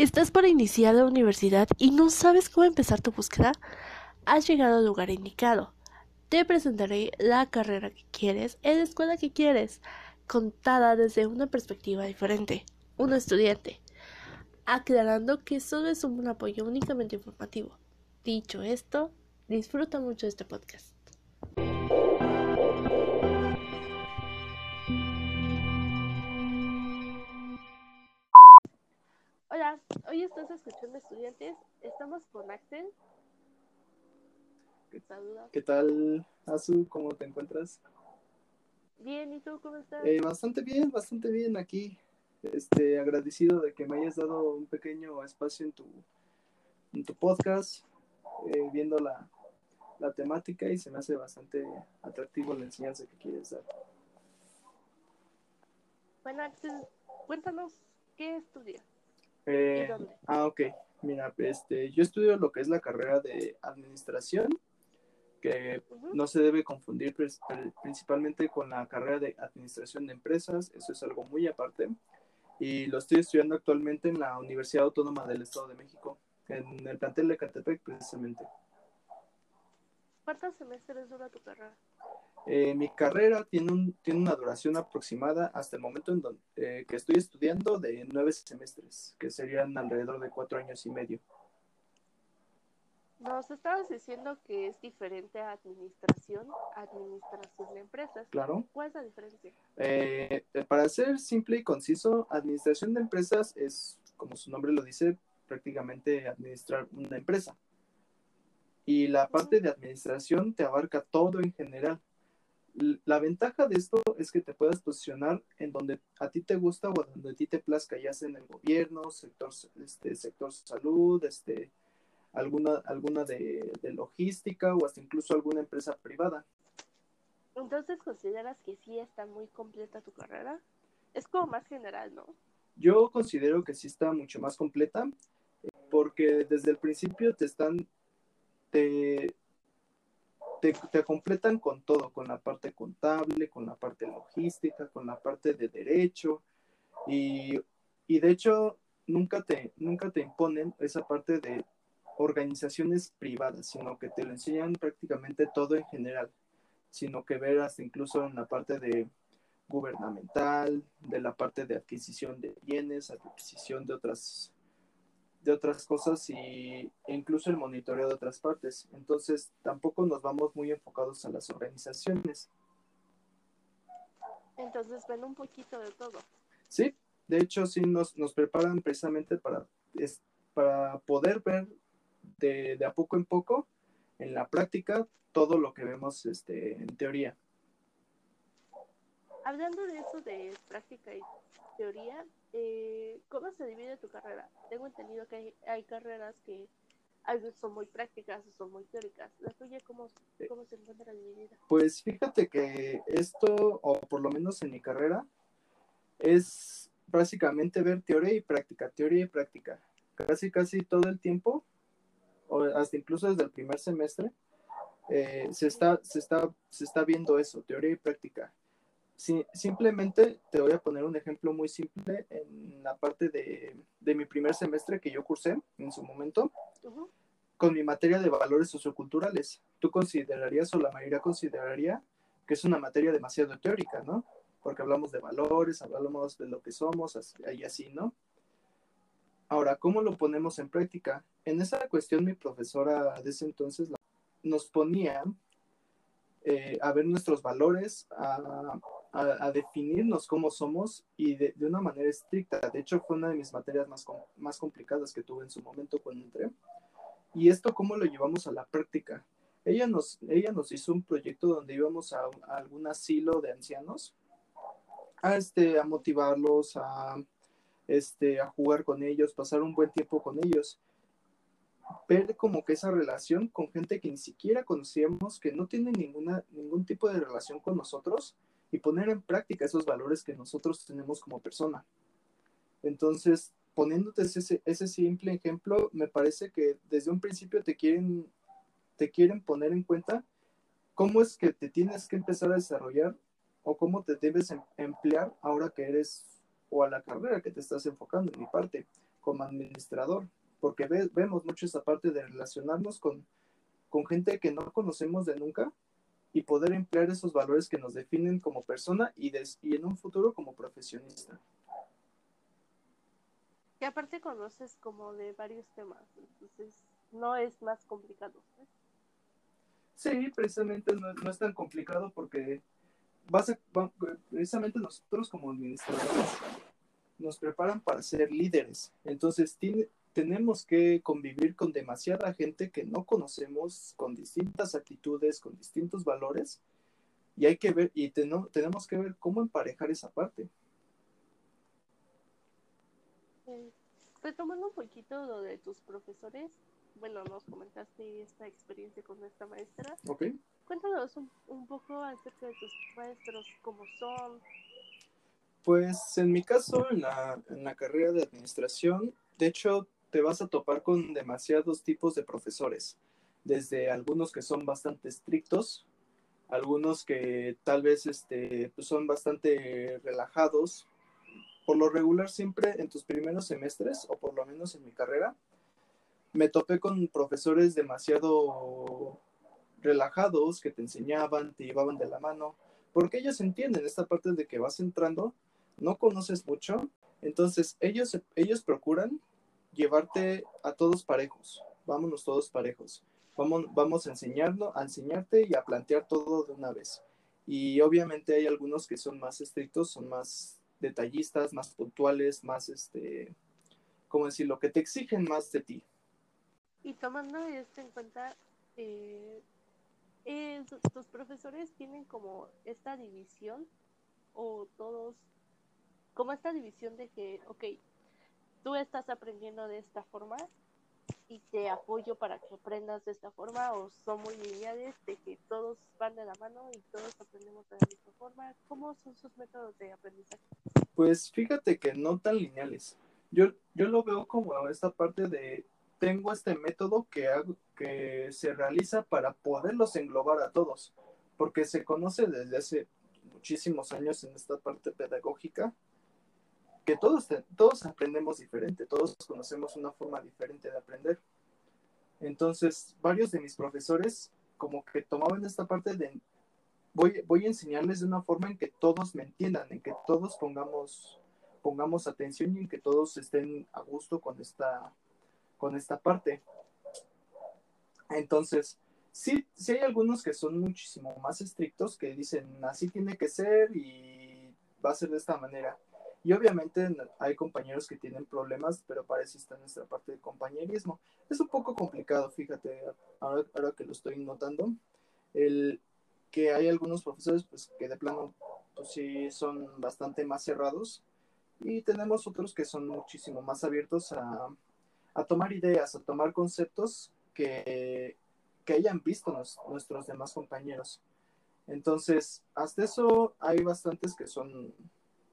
¿Estás por iniciar la universidad y no sabes cómo empezar tu búsqueda? Has llegado al lugar indicado. Te presentaré la carrera que quieres en la escuela que quieres, contada desde una perspectiva diferente, un estudiante, aclarando que solo es un apoyo únicamente informativo. Dicho esto, disfruta mucho este podcast. Hola, hoy estás escuchando estudiantes. Estamos con Axel. ¿Qué tal, Azu? ¿Cómo te encuentras? Bien, ¿y tú cómo estás? Eh, bastante bien, bastante bien aquí. Este, agradecido de que me hayas dado un pequeño espacio en tu, en tu podcast, eh, viendo la, la temática y se me hace bastante atractivo la enseñanza que quieres dar. Bueno, Axel, cuéntanos, ¿qué estudias? Eh, ah, ok. Mira, este, yo estudio lo que es la carrera de administración, que no se debe confundir principalmente con la carrera de administración de empresas, eso es algo muy aparte. Y lo estoy estudiando actualmente en la Universidad Autónoma del Estado de México, en el plantel de Catepec precisamente. ¿Cuántos semestres dura tu carrera? Eh, mi carrera tiene, un, tiene una duración aproximada hasta el momento en donde, eh, que estoy estudiando de nueve semestres, que serían alrededor de cuatro años y medio. Nos estabas diciendo que es diferente a administración, administración de empresas. Claro. ¿Cuál es la diferencia? Eh, para ser simple y conciso, administración de empresas es, como su nombre lo dice, prácticamente administrar una empresa. Y la parte de administración te abarca todo en general. La ventaja de esto es que te puedes posicionar en donde a ti te gusta o donde a ti te plazca, ya sea en el gobierno, sector, este, sector salud, este, alguna, alguna de, de logística o hasta incluso alguna empresa privada. Entonces, ¿consideras que sí está muy completa tu carrera? Es como más general, ¿no? Yo considero que sí está mucho más completa eh, porque desde el principio te están, te, te, completan con todo, con la parte contable, con la parte logística, con la parte de derecho. Y, y de hecho nunca te, nunca te imponen esa parte de organizaciones privadas, sino que te lo enseñan prácticamente todo en general, sino que ver hasta incluso en la parte de gubernamental, de la parte de adquisición de bienes, adquisición de otras de otras cosas y incluso el monitoreo de otras partes. Entonces, tampoco nos vamos muy enfocados a las organizaciones. Entonces, ven un poquito de todo. Sí, de hecho, sí nos, nos preparan precisamente para, es, para poder ver de, de a poco en poco en la práctica todo lo que vemos este, en teoría. Hablando de eso de práctica y teoría, eh, ¿cómo se divide tu carrera? Tengo entendido que hay, hay carreras que son muy prácticas o son muy teóricas. ¿La tuya cómo, cómo se encuentra dividida? Pues fíjate que esto, o por lo menos en mi carrera, es básicamente ver teoría y práctica, teoría y práctica. Casi, casi todo el tiempo, o hasta incluso desde el primer semestre, eh, se, está, se, está, se está viendo eso, teoría y práctica. Si, simplemente te voy a poner un ejemplo muy simple en la parte de, de mi primer semestre que yo cursé en su momento con mi materia de valores socioculturales. ¿Tú considerarías o la mayoría consideraría que es una materia demasiado teórica, ¿no? Porque hablamos de valores, hablamos de lo que somos así- y así, ¿no? Ahora, ¿cómo lo ponemos en práctica? En esa cuestión mi profesora de ese entonces nos ponía eh, a ver nuestros valores, a, a- a definirnos cómo somos y de, de una manera estricta. De hecho, fue una de mis materias más, más complicadas que tuve en su momento cuando entré. ¿Y esto cómo lo llevamos a la práctica? Ella nos, ella nos hizo un proyecto donde íbamos a, a algún asilo de ancianos a, este, a motivarlos, a, este, a jugar con ellos, pasar un buen tiempo con ellos. Ver como que esa relación con gente que ni siquiera conocíamos, que no tiene ninguna, ningún tipo de relación con nosotros y poner en práctica esos valores que nosotros tenemos como persona. Entonces, poniéndote ese, ese simple ejemplo, me parece que desde un principio te quieren, te quieren poner en cuenta cómo es que te tienes que empezar a desarrollar o cómo te debes em- emplear ahora que eres o a la carrera que te estás enfocando en mi parte. como administrador, porque vemos mucho esa parte de relacionarnos con, con gente que no conocemos de nunca y poder emplear esos valores que nos definen como persona y, y en un futuro como profesionista. Y aparte conoces como de varios temas, entonces no es más complicado. Sí, precisamente no, es tan complicado porque vas precisamente nosotros como administradores nos preparan para ser líderes. Entonces tiene, tenemos que convivir con demasiada gente que no conocemos, con distintas actitudes, con distintos valores, y hay que ver, y tenemos que ver cómo emparejar esa parte. retomando un poquito lo de tus profesores, bueno, nos comentaste esta experiencia con nuestra maestra. Ok. Cuéntanos un, un poco acerca de tus maestros, cómo son. Pues en mi caso, en la, en la carrera de administración, de hecho, te vas a topar con demasiados tipos de profesores, desde algunos que son bastante estrictos, algunos que tal vez este, pues son bastante relajados. Por lo regular, siempre en tus primeros semestres, o por lo menos en mi carrera, me topé con profesores demasiado relajados que te enseñaban, te llevaban de la mano, porque ellos entienden esta parte de que vas entrando, no conoces mucho, entonces ellos, ellos procuran llevarte a todos parejos. Vámonos todos parejos. Vamos, vamos a enseñarlo, a enseñarte y a plantear todo de una vez. Y obviamente hay algunos que son más estrictos, son más detallistas, más puntuales, más este, ¿cómo decirlo? Que te exigen más de ti. Y tomando esto en cuenta, eh, tus profesores tienen como esta división o todos, como esta división de que, ok, tú estás aprendiendo de esta forma y te apoyo para que aprendas de esta forma o son muy lineales de que todos van de la mano y todos aprendemos de la misma forma. ¿Cómo son sus métodos de aprendizaje? Pues fíjate que no tan lineales. Yo, yo lo veo como esta parte de tengo este método que, que se realiza para poderlos englobar a todos, porque se conoce desde hace muchísimos años en esta parte pedagógica que todos, todos aprendemos diferente, todos conocemos una forma diferente de aprender. Entonces, varios de mis profesores como que tomaban esta parte de voy, voy a enseñarles de una forma en que todos me entiendan, en que todos pongamos, pongamos atención y en que todos estén a gusto con esta, con esta parte. Entonces, sí, sí hay algunos que son muchísimo más estrictos, que dicen así tiene que ser y va a ser de esta manera. Y obviamente hay compañeros que tienen problemas, pero para eso está nuestra parte de compañerismo. Es un poco complicado, fíjate, ahora, que lo estoy notando, el que hay algunos profesores pues que de plano pues sí son bastante más cerrados y tenemos otros que son muchísimo más abiertos a, a tomar ideas, a tomar conceptos que, que hayan visto nuestros demás compañeros. Entonces, hasta eso hay bastantes que son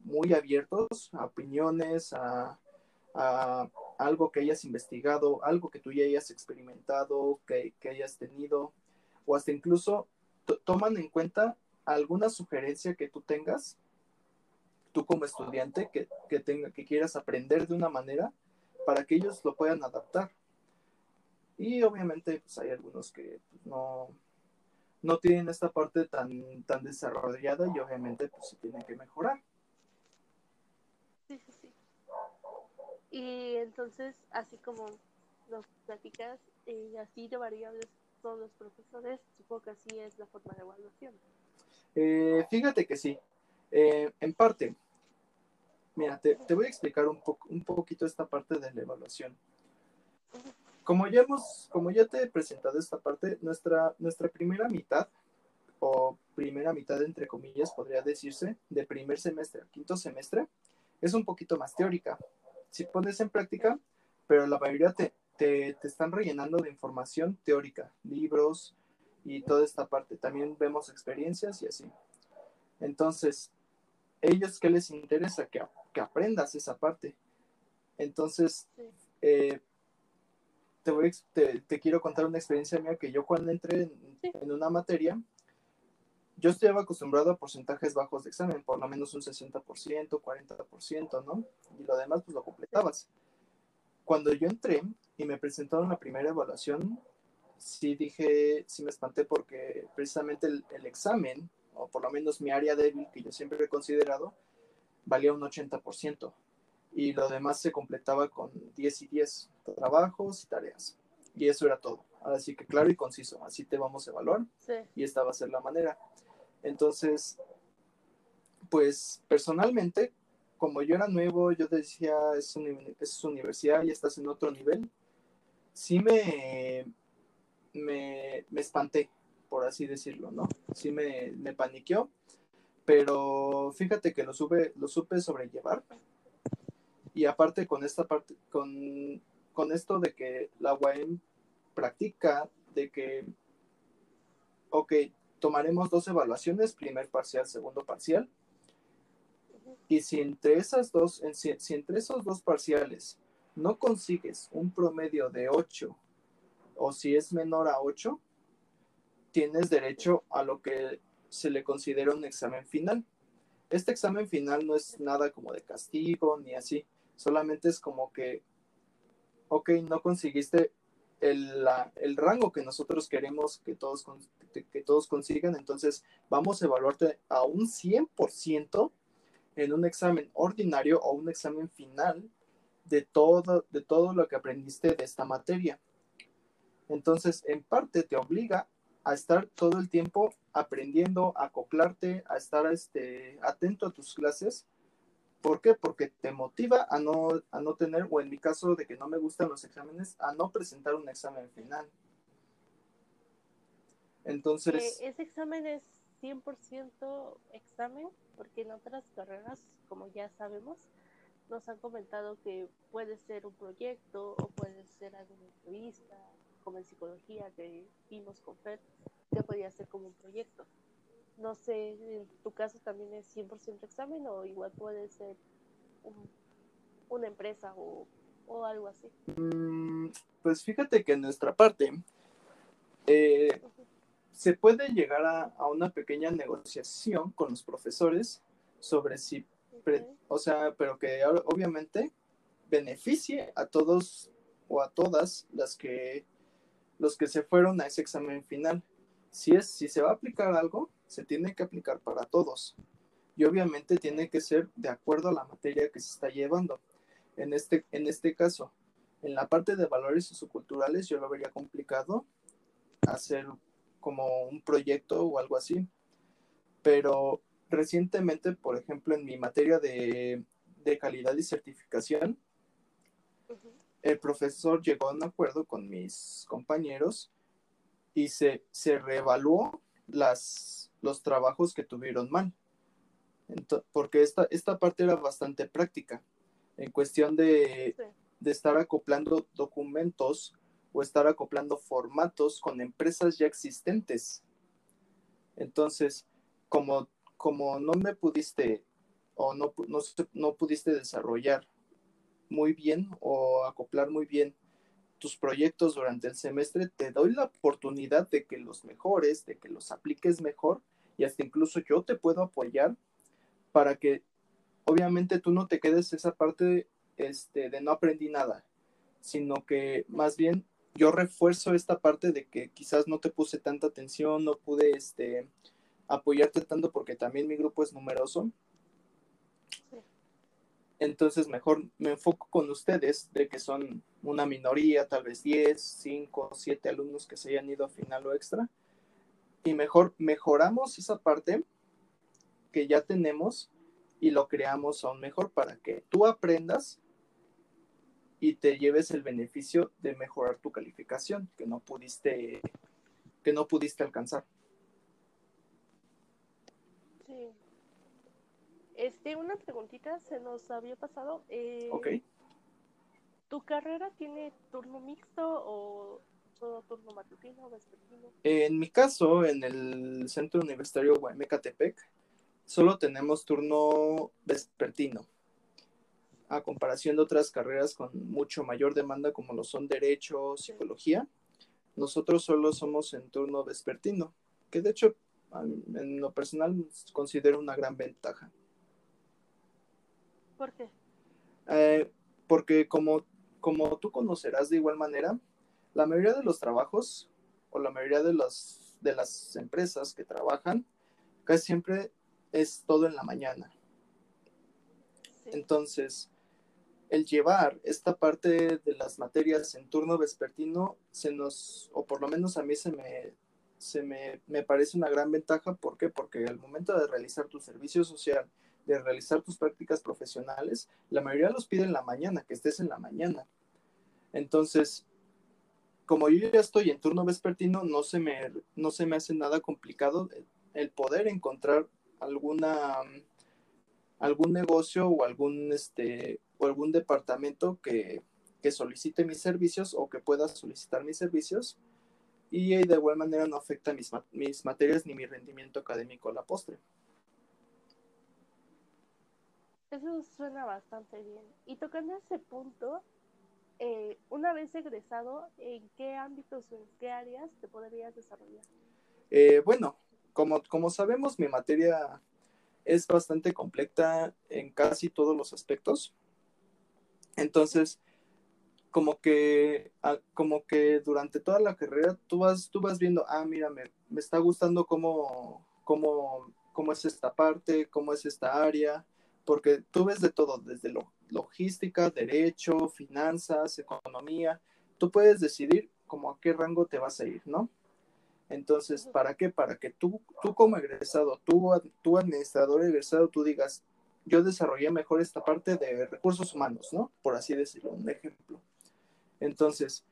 muy abiertos a opiniones, a, algo que hayas investigado, algo que tú ya hayas experimentado, que, hayas tenido, o hasta incluso toman en cuenta alguna sugerencia que tú tengas, tú como estudiante, que, que, tenga, que quieras aprender de una manera para que ellos lo puedan adaptar. Y obviamente pues hay algunos que no, no tienen esta parte tan, tan desarrollada y obviamente pues se tienen que mejorar. Sí, sí, sí. Y entonces, así como nos platicas, eh, así de variables todos los profesores, supongo que así es la forma de evaluación. Eh, fíjate que sí, eh, en parte. Mira, te, voy a explicar un, poco, un poquito esta parte de la evaluación. Como ya, hemos, como ya te he presentado esta parte, nuestra, nuestra primera mitad, o primera mitad entre comillas, podría decirse, de primer semestre a quinto semestre, es un poquito más teórica. Si pones en práctica, pero la mayoría te, te, están rellenando de información teórica, libros y toda esta parte. También vemos experiencias y así. Entonces, ellos qué les interesa que, que aprendas esa parte. Entonces, eh, te, voy, te, te, quiero contar una experiencia mía que yo cuando entré en una materia, yo estaba acostumbrado a porcentajes bajos de examen, por lo menos un 60%, 40%, ¿no? Y lo demás, pues lo completabas. cuando yo entré y me presentaron la primera evaluación, sí dije, sí me espanté porque precisamente el, el examen, o por lo menos mi área débil, que yo siempre he considerado, valía un 80% y lo demás se completaba con 10 y 10 trabajos y tareas. Y eso era todo. Así que claro y conciso, así te vamos a evaluar Sí. y esta va a ser la manera. Entonces, pues personalmente, como yo era nuevo, yo decía, es, uni- es universidad y estás en otro nivel, sí me, me, me espanté, por así decirlo, ¿no? Sí me, me paniqueó, pero fíjate que lo, sube, lo supe sobrellevar. Y aparte con esta parte, con, con esto de que la UAM practica, de que, ok, tomaremos dos evaluaciones, primer parcial, segundo parcial, y si entre esas dos, si entre esos dos parciales no consigues un promedio de 8 o si es menor a 8, tienes derecho a lo que se le considera un examen final. Este examen final no es nada como de castigo ni así, solamente es como que, ok, no conseguiste el, el rango que nosotros queremos que todos, que todos consigan, entonces vamos a evaluarte a un 100% en un examen ordinario o un examen final de todo, de todo lo que aprendiste de esta materia. Entonces, en parte te obliga a estar todo el tiempo aprendiendo, a acoplarte, a estar este, atento a tus clases. ¿Por qué? Porque te motiva a no, a no tener, o en mi caso de que no me gustan los exámenes, a no presentar un examen final. Entonces, ese examen es 100% examen, porque en otras carreras, como ya sabemos, nos han comentado que puede ser un proyecto o puede ser alguna entrevista, como en psicología que vimos con Fer, que podía ser como un proyecto. No sé, en tu caso también es 100% examen o igual puede ser un- una empresa o, o algo así. mm, pues fíjate que en nuestra parte eh, se puede llegar a, a una pequeña negociación con los profesores sobre si pre- o sea, pero que obviamente beneficie a todos o a todas las que los que se fueron a ese examen final. Si es si se va a aplicar algo, se tiene que aplicar para todos. Y obviamente tiene que ser de acuerdo a la materia que se está llevando. En este en este caso, en la parte de valores socioculturales yo lo vería complicado hacer como un proyecto o algo así. Pero recientemente, por ejemplo, en mi materia de, de calidad y certificación, el profesor llegó a un acuerdo con mis compañeros y se, se reevaluó las, los trabajos que tuvieron mal. Porque esta, esta parte era bastante práctica, en cuestión de, Sí. de estar acoplando documentos o estar acoplando formatos con empresas ya existentes. Entonces, como, como no me pudiste o no, no, no pudiste desarrollar muy bien o acoplar muy bien tus proyectos durante el semestre, te doy la oportunidad de que los mejores, de que los apliques mejor y hasta incluso yo te puedo apoyar para que obviamente tú no te quedes esa parte este, de no aprendí nada, sino que más bien yo refuerzo esta parte de que quizás no te puse tanta atención, no pude este, apoyarte tanto porque también mi grupo es numeroso. Sí. Entonces mejor me enfoco con ustedes de que son una minoría, tal vez 10, 5, 7 alumnos que se hayan ido a final o extra. Y mejor mejoramos esa parte que ya tenemos y lo creamos aún mejor para que tú aprendas y te lleves el beneficio de mejorar tu calificación que no pudiste que no pudiste alcanzar. Sí. Este, una preguntita se nos había pasado. eh, ¿Ok? ¿Tu carrera tiene turno mixto o todo turno matutino o vespertino? En mi caso, en el Centro Universitario Guaymecatepec, solo tenemos turno vespertino, a comparación de otras carreras con mucho mayor demanda como lo son Derecho, Psicología. Nosotros solo somos en turno vespertino, que de hecho en lo personal considero una gran ventaja. ¿Por qué? Eh, porque como, como tú conocerás de igual manera, la mayoría de los trabajos o la mayoría de, los, de las empresas que trabajan, casi siempre es todo en la mañana. Entonces, el llevar esta parte de las materias en turno vespertino se nos, o por lo menos a mí se me, se me, me parece una gran ventaja. ¿Por qué? Porque al momento de realizar tu servicio social, de realizar tus prácticas profesionales, la mayoría los pide en la mañana, que estés en la mañana. Entonces, como yo ya estoy en turno vespertino, no se me, no se me hace nada complicado el poder encontrar alguna algún negocio o algún este o algún departamento que, que solicite mis servicios o que pueda solicitar mis servicios y de igual manera no afecta mis, mis materias ni mi rendimiento académico a la postre. Eso suena bastante bien. Y tocando ese punto, eh, una vez egresado, ¿en qué ámbitos o en qué áreas te podrías desarrollar? Eh, bueno, como, como sabemos, mi materia es bastante completa en casi todos los aspectos. Entonces, como que, ah, como que durante toda la carrera tú vas, tú vas viendo, ah, mira, me, está gustando cómo, cómo, cómo, es esta parte, cómo es esta área, porque tú ves de todo, desde lo, logística, derecho, finanzas, economía, tú puedes decidir como a qué rango te vas a ir, ¿no? Entonces, ¿para qué? Para que tú, tú como egresado, tú, tú administrador egresado, tú digas, yo desarrollé mejor esta parte de recursos humanos, ¿no? Por así decirlo, un ejemplo. Entonces,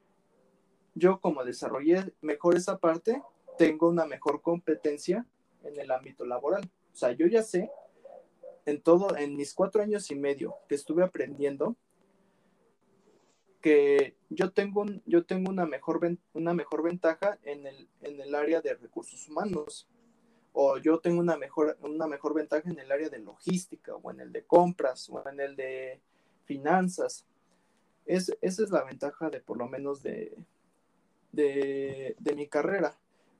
yo como desarrollé mejor esa parte, tengo una mejor competencia en el ámbito laboral. O sea, yo ya sé, en todo, en mis cuatro años y medio que estuve aprendiendo, que yo tengo, yo tengo una, mejor, una mejor ventaja en el, en el área de recursos humanos o yo tengo una mejor, una mejor ventaja en el área de logística o en el de compras o en el de finanzas. Es, esa es la ventaja de por lo menos de, de, mi carrera,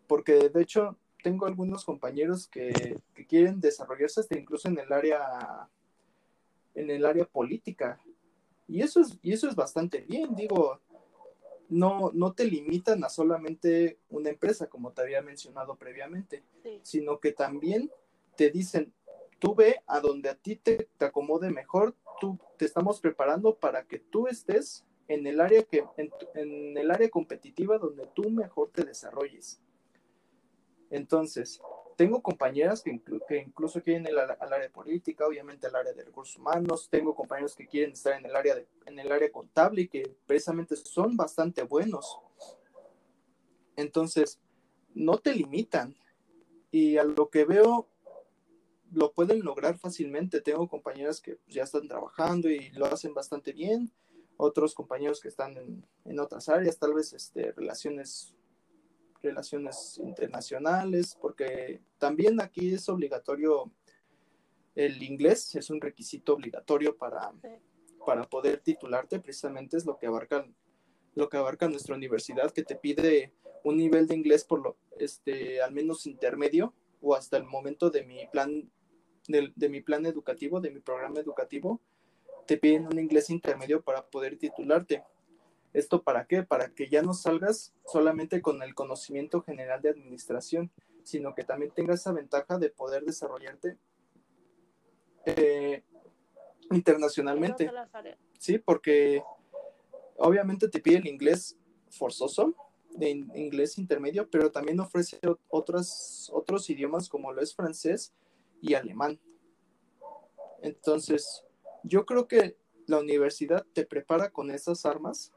porque de hecho tengo algunos compañeros que, que, quieren desarrollarse hasta incluso en el área en el área política y eso es, y eso es bastante bien, digo, no, no te limitan a solamente una empresa, como te había mencionado previamente, sino que también te dicen, tú ve a donde a ti te, te, acomode mejor, tú te estamos preparando para que tú estés en el área que, en, en el área competitiva donde tú mejor te desarrolles. Entonces, tengo compañeras que, incluso quieren ir al, área política, obviamente al área de recursos humanos, tengo compañeros que quieren estar en el área, de, en el área contable y que precisamente son bastante buenos. Entonces, no te limitan y a lo que veo lo pueden lograr fácilmente. Tengo compañeras que ya están trabajando y lo hacen bastante bien, otros compañeros que están en, en otras áreas, tal vez este, relaciones relaciones internacionales, porque también aquí es obligatorio el inglés, es un requisito obligatorio para, para poder titularte, precisamente es lo que abarca lo que abarca nuestra universidad, que te pide un nivel de inglés por lo, este, al menos intermedio, o hasta el momento de mi plan, de, de mi plan educativo, de mi programa educativo, te piden un inglés intermedio para poder titularte. ¿Esto para qué? Para que ya no salgas solamente con el conocimiento general de administración, sino que también tengas esa ventaja de poder desarrollarte eh, internacionalmente. Sí, porque obviamente te pide el inglés forzoso, de inglés intermedio, pero también ofrece otros, otros idiomas como lo es francés y alemán. Entonces, yo creo que la universidad te prepara con esas armas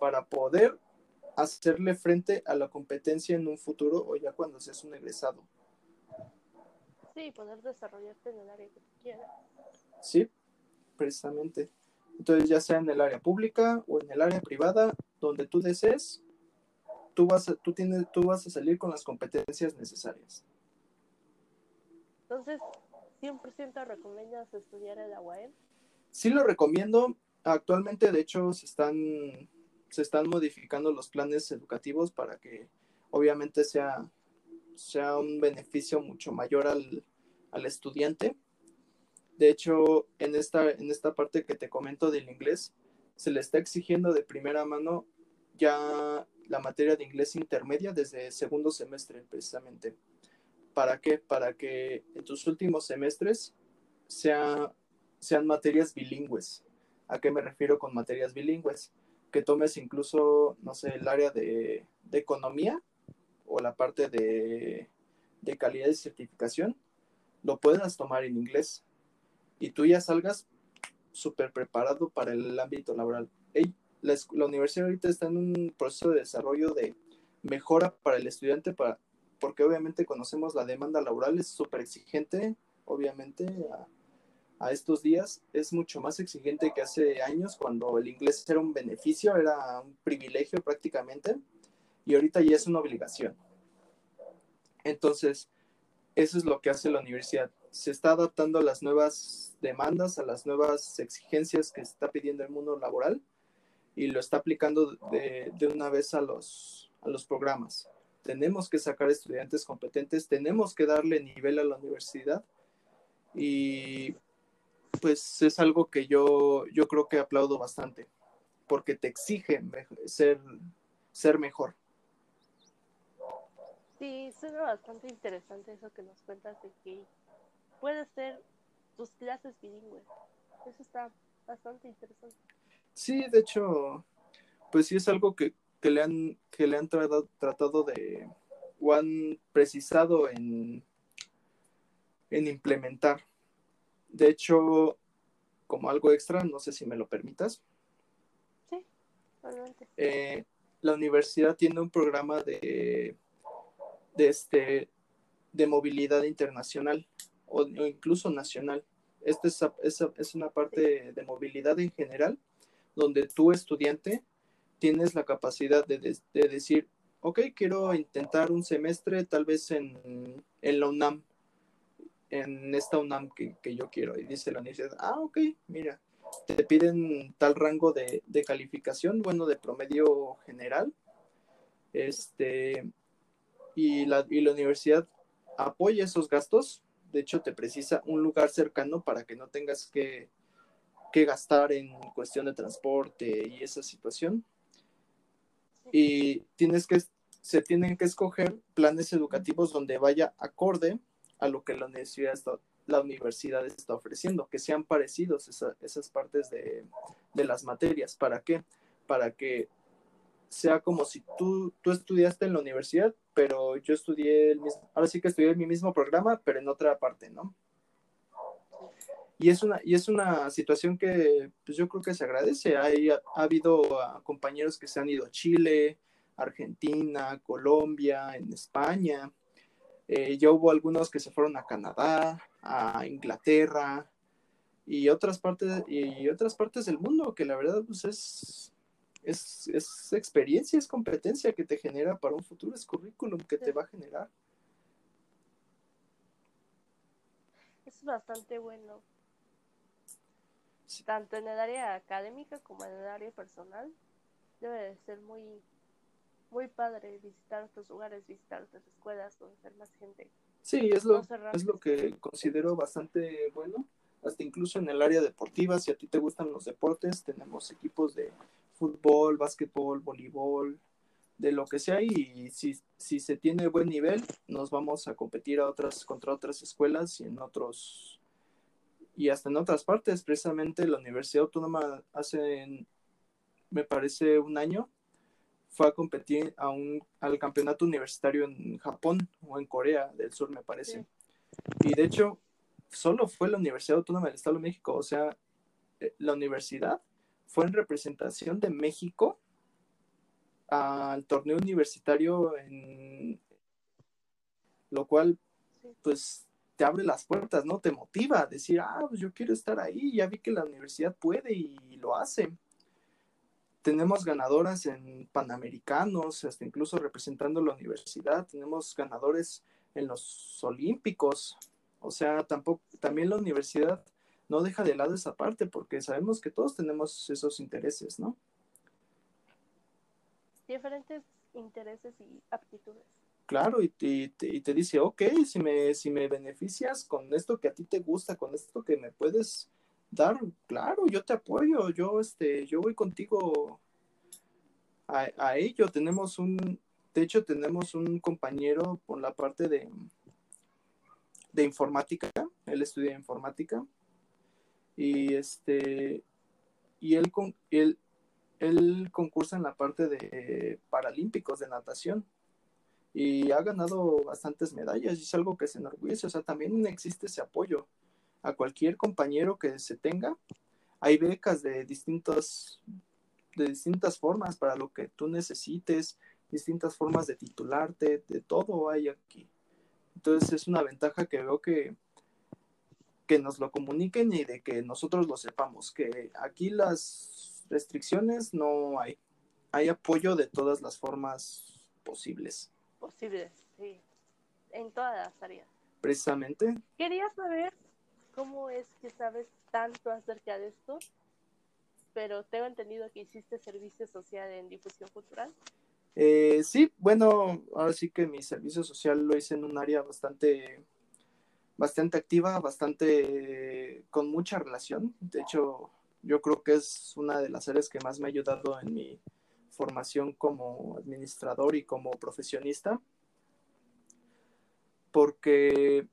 para poder hacerle frente a la competencia en un futuro o ya cuando seas un egresado. Sí, poder desarrollarte en el área que quieras. Sí, precisamente. Entonces, ya sea en el área pública o en el área privada, donde tú desees, tú vas a, tú tienes, tú vas a salir con las competencias necesarias. Entonces, ¿100% recomiendas estudiar el la Sí lo recomiendo. Actualmente, de hecho, se están se están modificando los planes educativos para que obviamente sea, sea un beneficio mucho mayor al, estudiante. De hecho, en esta, en esta parte que te comento del inglés, se le está exigiendo de primera mano ya la materia de inglés intermedia desde segundo semestre, precisamente. ¿Para qué? Para que en tus últimos semestres sea, sean materias bilingües. ¿A qué me refiero con materias bilingües? Que tomes incluso, no sé, el área de, economía o la parte de, de calidad y certificación, lo puedas tomar en inglés y tú ya salgas súper preparado para el ámbito laboral. la, la, universidad ahorita está en un proceso de desarrollo de mejora para el estudiante, para, porque obviamente conocemos la demanda laboral, es súper exigente, obviamente a, a, estos días es mucho más exigente que hace años cuando el inglés era un beneficio, era un privilegio prácticamente, y ahorita ya es una obligación. Entonces, eso es lo que hace la universidad. Se está adaptando a las nuevas demandas, a las nuevas exigencias que está pidiendo el mundo laboral y lo está aplicando de, de una vez a los, a los programas. Tenemos que sacar estudiantes competentes, tenemos que darle nivel a la universidad y pues es algo que yo, yo creo que aplaudo bastante porque te exige ser, ser mejor. Sí, suena bastante interesante eso que nos cuentas de que puede ser tus clases bilingües. Eso está bastante interesante. Sí, de hecho, pues sí es algo que, le han, que le han tratado, tratado de, o han precisado en, en implementar. De hecho, como algo extra, no sé si me lo permitas. Sí, obviamente. Eh, la universidad tiene un programa de de, este, de movilidad internacional o, incluso nacional. Esta es, es, una parte de movilidad en general, donde tú estudiante tienes la capacidad de, de, decir, ok, quiero intentar un semestre tal vez en, en la UNAM, en esta UNAM que, que, yo quiero. Y dice la universidad, ah, ok, mira, te piden tal rango de, de calificación, bueno, de promedio general. Este, y la, y la universidad apoya esos gastos. De hecho, te precisa un lugar cercano para que no tengas que, que gastar en cuestión de transporte y esa situación. Y tienes que, se tienen que escoger planes educativos donde vaya acorde a lo que la universidad está, la universidad está ofreciendo, que sean parecidos esas partes de, de, las materias. ¿Para qué? Para que sea como si tú, tú estudiaste en la universidad, pero yo estudié el mismo, ahora sí que estudié mi mismo programa, pero en otra parte, ¿no? Y es una, y es una situación que pues yo creo que se agradece. Hay, ha, habido ah, compañeros que se han ido a Chile, Argentina, Colombia, en España. Eh, ya hubo algunos que se fueron a Canadá, a Inglaterra y otras partes, y otras partes del mundo, que la verdad pues es, es, es, experiencia, es competencia que te genera para un futuro, es currículum que te va a generar. Es bastante bueno. Tanto en el área académica como en el área personal. Debe de ser muy, muy padre visitar otros lugares, visitar otras escuelas, conocer más gente. Sí, es lo, es lo que considero bastante bueno. Hasta incluso en el área deportiva, si a ti te gustan los deportes, tenemos equipos de fútbol, básquetbol, voleibol, de lo que sea y si, si se tiene buen nivel nos vamos a competir a otras contra otras escuelas y en otros y hasta en otras partes precisamente la Universidad Autónoma hace me parece un año fue a competir a un, al campeonato universitario en Japón o en Corea del Sur me parece y de hecho solo fue la Universidad Autónoma del Estado de México o sea eh, la universidad fue en representación de México al torneo universitario, en lo cual, pues, te abre las puertas, ¿no? Te motiva a decir, ah, pues yo quiero estar ahí, ya vi que la universidad puede y lo hace. Tenemos ganadoras en Panamericanos, hasta incluso representando la universidad, tenemos ganadores en los Olímpicos, o sea, tampoco, también la universidad no deja de lado esa parte porque sabemos que todos tenemos esos intereses, ¿no? Diferentes intereses y aptitudes. Claro, y te, y te, dice, ok, si me, si me beneficias con esto que a ti te gusta, con esto que me puedes dar, claro, yo te apoyo, yo, este, yo voy contigo a, a ello. Tenemos un, de hecho, tenemos un compañero por la parte de, de informática, él estudia informática, y este, y él, con, él, él concursa en la parte de paralímpicos de natación y ha ganado bastantes medallas y es algo que se enorgullece, o sea, también existe ese apoyo a cualquier compañero que se tenga. Hay becas de distintas, de distintas formas para lo que tú necesites, distintas formas de titularte, de todo hay aquí. Entonces es una ventaja que veo que, que nos lo comuniquen y de que nosotros lo sepamos, que aquí las restricciones no hay. Hay apoyo de todas las formas posibles. Posibles, sí. En todas las áreas. Precisamente. Quería saber cómo es que sabes tanto acerca de esto, pero tengo entendido que hiciste servicio social en difusión cultural. Eh, sí, bueno, ahora sí que mi servicio social lo hice en un área bastante, bastante activa, bastante con mucha relación. De hecho, yo creo que es una de las áreas que más me ha ayudado en mi formación como administrador y como profesionista, porque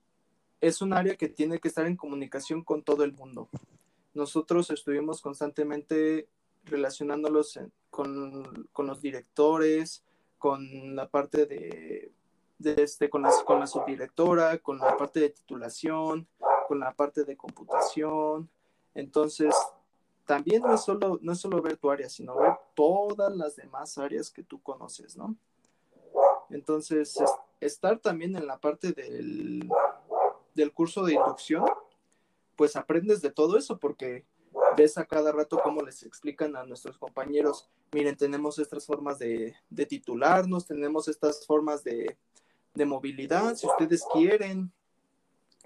es un área que tiene que estar en comunicación con todo el mundo. Nosotros estuvimos constantemente relacionándolos con, con, los directores, con la parte de, este, con, con la subdirectora, con la parte de titulación, con la parte de computación. Entonces, también no es solo, no es solo ver tu área, sino ver todas las demás áreas que tú conoces, ¿no? Entonces, es, estar también en la parte del, del curso de inducción, pues aprendes de todo eso porque ves a cada rato cómo les explican a nuestros compañeros, miren, tenemos estas formas de, de titularnos, tenemos estas formas de, de, movilidad, si ustedes quieren,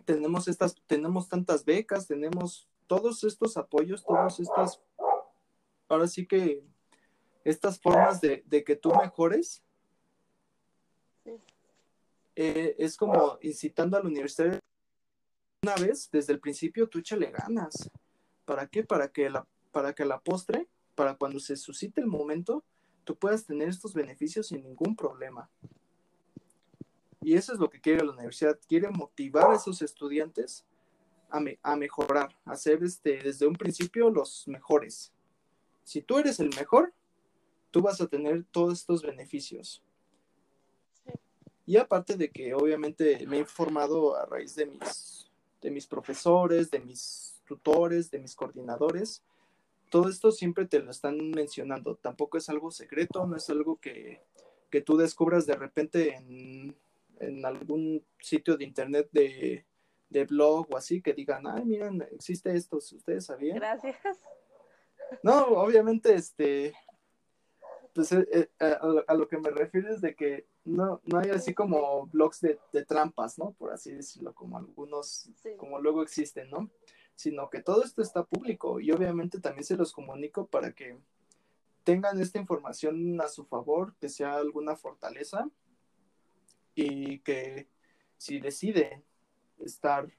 tenemos estas, tenemos tantas becas, tenemos todos estos apoyos, todos estas, ahora sí que estas formas de, de que tú mejores, eh, es como incitando a la universidad una vez, desde el principio, tú échale ganas. ¿Para qué? Para que la, para que la postre, para cuando se suscite el momento, tú puedas tener estos beneficios sin ningún problema. Y eso es lo que quiere la universidad, quiere motivar a esos estudiantes a, a mejorar, a ser este, desde un principio los mejores. Si tú eres el mejor, tú vas a tener todos estos beneficios. Y aparte de que obviamente me he informado a raíz de mis de mis profesores, de mis tutores, de mis coordinadores. Todo esto siempre te lo están mencionando. Tampoco es algo secreto, no es algo que, que tú descubras de repente en, en algún sitio de internet de, de, blog o así, que digan, ay, miren, existe esto, ustedes sabían. Gracias. No, obviamente, este, pues eh, eh, a, lo que me refiero es de que no, no hay así como blogs de, trampas, ¿no? Por así decirlo, como algunos, como luego existen, ¿no? Sino que todo esto está público y obviamente también se los comunico para que tengan esta información a su favor, que sea alguna fortaleza y que si deciden estar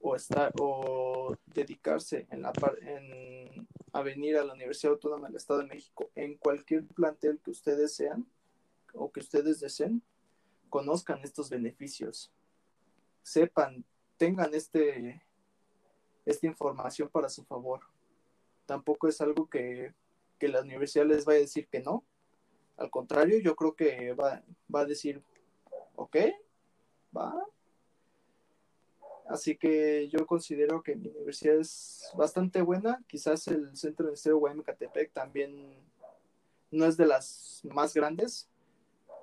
o estar o dedicarse en la en, a venir a la Universidad Autónoma del Estado de México en cualquier plantel que ustedes sean o que ustedes deseen, conozcan estos beneficios, sepan, tengan este esta información para su favor. Tampoco es algo que, que la universidad les vaya a decir que no. Al contrario, yo creo que va, va a decir, ok, va, Así que yo considero que mi universidad es bastante buena. Quizás el centro de estudio Catepec también no es de las más grandes,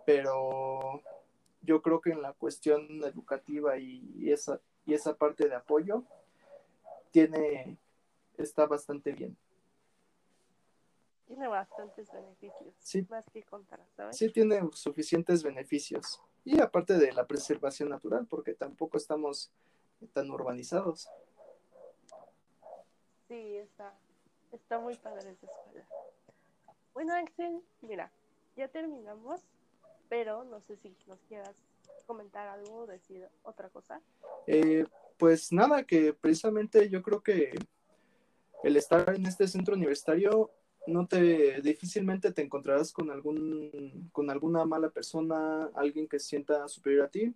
pero yo creo que en la cuestión educativa y esa, y esa parte de apoyo tiene, está bastante bien. Tiene bastantes beneficios, sí, más que contar, ¿sabes? Sí, tiene suficientes beneficios. Y aparte de la preservación natural, porque tampoco estamos tan urbanizados. Sí, está, está muy padre esa escuela. Bueno, Axel, mira, ya terminamos, pero no sé si nos quieras comentar algo decir otra cosa. Eh, pues nada, que precisamente yo creo que el estar en este centro universitario no te difícilmente te encontrarás con algún con alguna mala persona, alguien que se sienta superior a ti.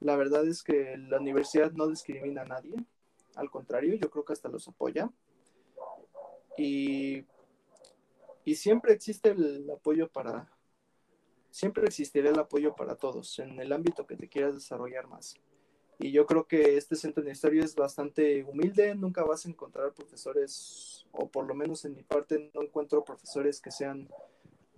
La verdad es que la universidad no discrimina a nadie, al contrario, yo creo que hasta los apoya. Y, y siempre existe el apoyo para siempre existirá el apoyo para todos en el ámbito que te quieras desarrollar más. Y yo creo que este centro de historia es bastante humilde, nunca vas a encontrar profesores, o por lo menos en mi parte no encuentro profesores que sean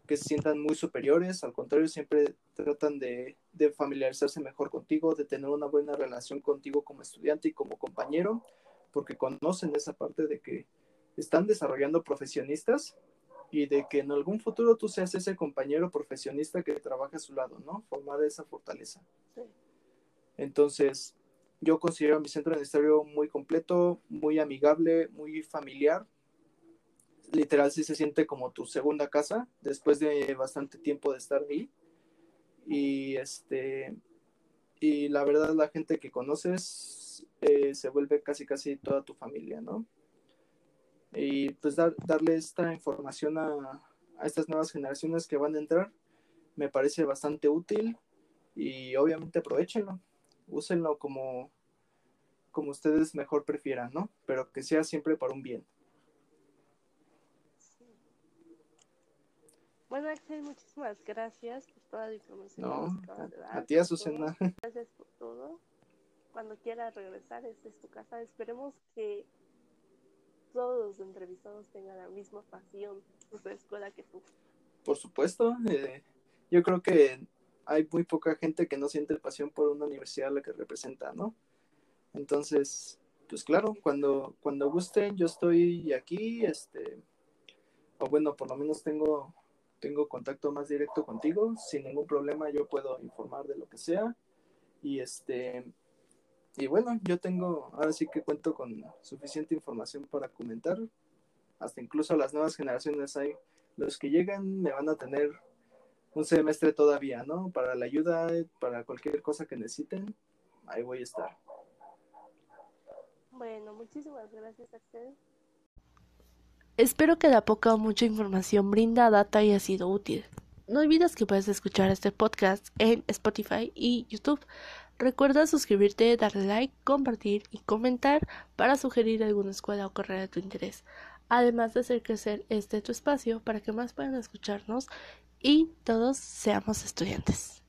que se sientan muy superiores, al contrario, siempre tratan de, de, familiarizarse mejor contigo, de tener una buena relación contigo como estudiante y como compañero, porque conocen esa parte de que están desarrollando profesionistas y de que en algún futuro tú seas ese compañero profesionista que trabaja a su lado, ¿no? Formar esa fortaleza. Sí. Entonces, yo considero mi centro universitario muy completo, muy amigable, muy familiar. Literal, sí se siente como tu segunda casa después de bastante tiempo de estar ahí. Y este, y la verdad, la gente que conoces eh, se vuelve casi casi toda tu familia, ¿no? Y pues darle esta información a, a estas nuevas generaciones que van a entrar me parece bastante útil y obviamente aprovechenlo úsenlo como, como ustedes mejor prefieran, ¿no? Pero que sea siempre para un bien. Bueno, Axel, muchísimas gracias por toda la información. No, a, ti, Azucena. Gracias por todo. Cuando quieras regresar, esta es tu casa. Esperemos que todos los entrevistados tengan la misma pasión por su escuela que tú. Por supuesto. Eh, yo creo que hay muy poca gente que no siente pasión por una universidad a la que representa, ¿no? Entonces, pues claro, cuando, cuando gusten, yo estoy aquí, este, o bueno, por lo menos tengo, tengo contacto más directo contigo, sin ningún problema yo puedo informar de lo que sea, y este, y bueno, yo tengo, ahora sí que cuento con suficiente información para comentar, hasta incluso las nuevas generaciones hay, los que llegan me van a tener un semestre todavía, ¿no? Para la ayuda, para cualquier cosa que necesiten, ahí voy a estar. Bueno, muchísimas gracias, Axel. Espero que la poca o mucha información brindada te haya sido útil. No olvides que puedes escuchar este podcast en Spotify y YouTube. Recuerda suscribirte, darle like, compartir y comentar para sugerir alguna escuela o carrera de tu interés. Además de hacer crecer este tu espacio para que más puedan escucharnos y todos seamos estudiantes.